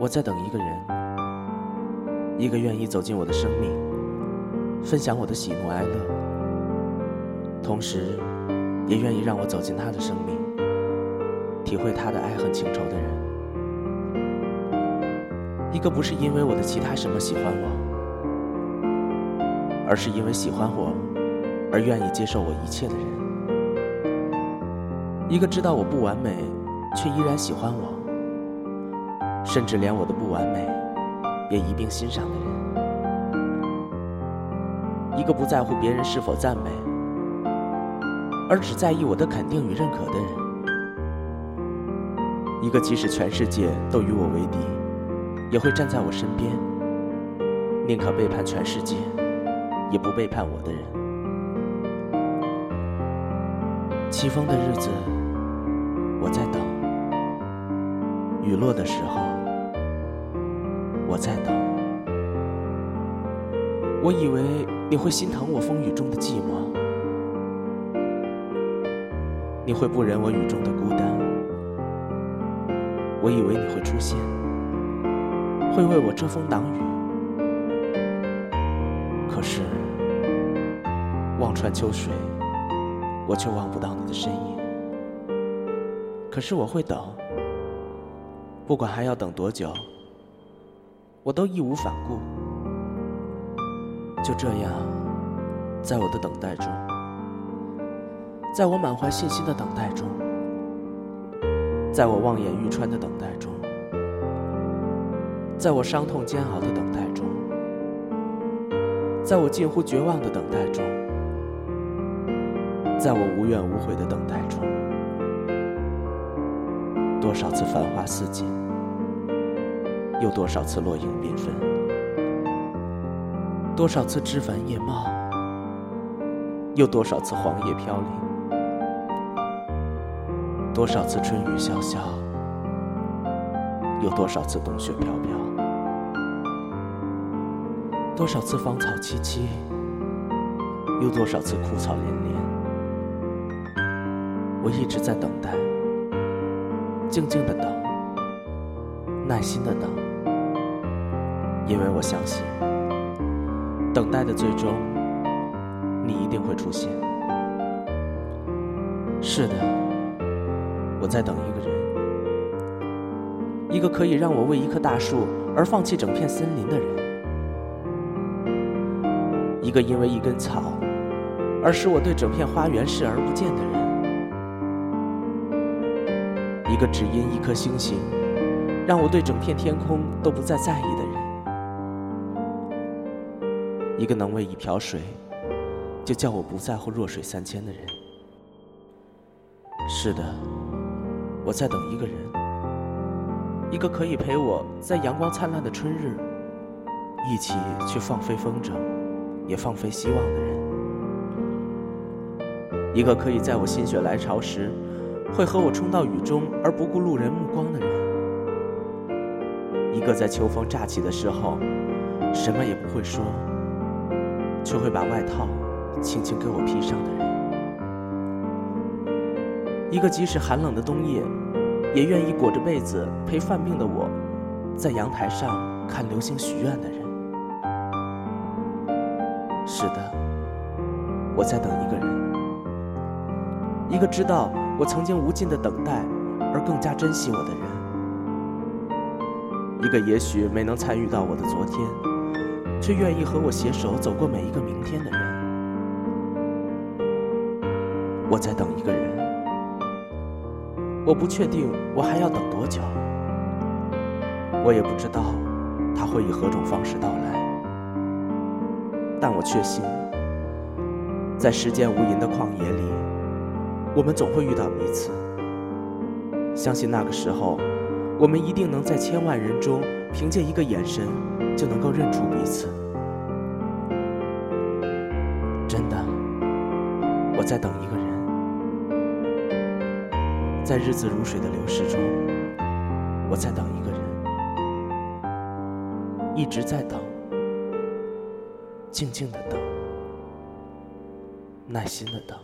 我在等一个人，一个愿意走进我的生命，分享我的喜怒哀乐，同时也愿意让我走进他的生命，体会他的爱恨情仇的人。一个不是因为我的其他什么喜欢我，而是因为喜欢我而愿意接受我一切的人。一个知道我不完美，却依然喜欢我。甚至连我的不完美也一并欣赏的人，一个不在乎别人是否赞美，而只在意我的肯定与认可的人，一个即使全世界都与我为敌，也会站在我身边，宁可背叛全世界，也不背叛我的人。起风的日子，我在等。雨落的时候，我在等。我以为你会心疼我风雨中的寂寞，你会不忍我雨中的孤单。我以为你会出现，会为我遮风挡雨。可是，望穿秋水，我却望不到你的身影。可是我会等。不管还要等多久，我都义无反顾。就这样，在我的等待中，在我满怀信心的等待中，在我望眼欲穿的等待中，在我伤痛煎熬的等待中，在我近乎绝望的等待中，在我无怨无悔的等待中，多少次繁花似锦。又多少次落英缤纷？多少次枝繁叶茂？又多少次黄叶飘零？多少次春雨潇潇？有多少次冬雪飘飘？多少次芳草萋萋？有多少次枯草连连？我一直在等待，静静的等，耐心的等。因为我相信，等待的最终，你一定会出现。是的，我在等一个人，一个可以让我为一棵大树而放弃整片森林的人，一个因为一根草而使我对整片花园视而不见的人，一个只因一颗星星让我对整片天空都不再在意的人。一个能为一瓢水，就叫我不在乎弱水三千的人。是的，我在等一个人，一个可以陪我在阳光灿烂的春日，一起去放飞风筝，也放飞希望的人。一个可以在我心血来潮时，会和我冲到雨中而不顾路人目光的人。一个在秋风乍起的时候，什么也不会说。却会把外套轻轻给我披上的人，一个即使寒冷的冬夜，也愿意裹着被子陪犯病的我，在阳台上看流星许愿的人。是的，我在等一个人，一个知道我曾经无尽的等待而更加珍惜我的人，一个也许没能参与到我的昨天。却愿意和我携手走过每一个明天的人。我在等一个人，我不确定我还要等多久，我也不知道他会以何种方式到来，但我确信，在时间无垠的旷野里，我们总会遇到彼此。相信那个时候，我们一定能在千万人中，凭借一个眼神。就能够认出彼此。真的，我在等一个人，在日子如水的流逝中，我在等一个人，一直在等，静静的等，耐心的等。